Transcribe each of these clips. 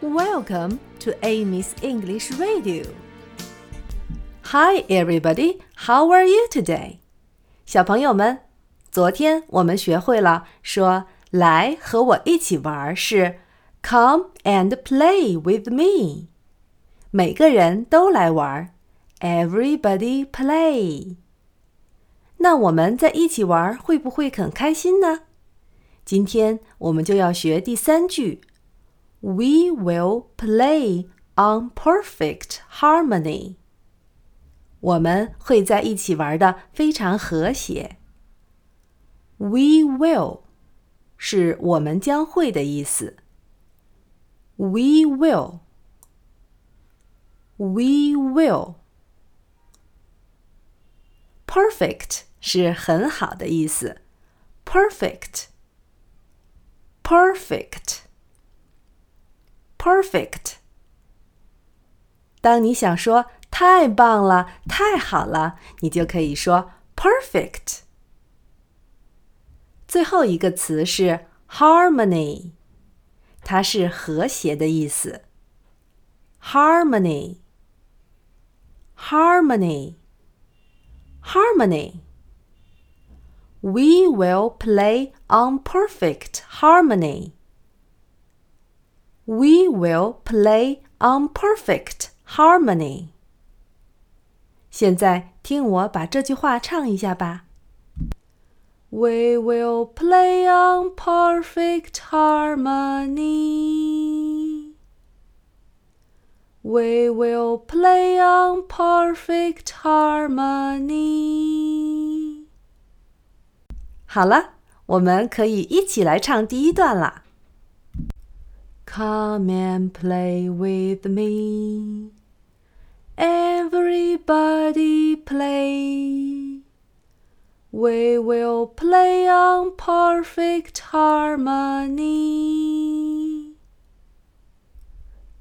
Welcome to Amy's English Radio. Hi, everybody. How are you today? 小朋友们，昨天我们学会了说“来和我一起玩”是 “Come and play with me”。每个人都来玩，Everybody play。那我们在一起玩会不会很开心呢？今天我们就要学第三句。 We will play on perfect harmony。我们会在一起玩的非常和谐。We will 是我们将会的意思。We will。We will。Perfect 是很好的意思。Perfect。Perfect。 perfect。当你想说“太棒了，太好了”，你就可以说 perfect。最后一个词是 harmony，它是和谐的意思。harmony。harmony。harmony。We will play on perfect harmony. We will play on perfect harmony. 现在听我把这句话唱一下吧。We will play on perfect harmony. We will play on perfect harmony. 好了，我们可以一起来唱第一段了。 Come and play with me. Everybody play. We will play on perfect harmony.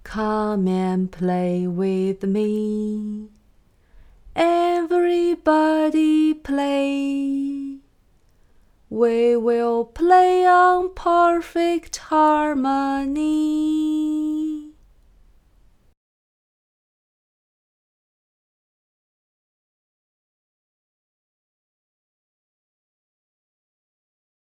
Come and play with me. Everybody play. We will play on perfect harmony.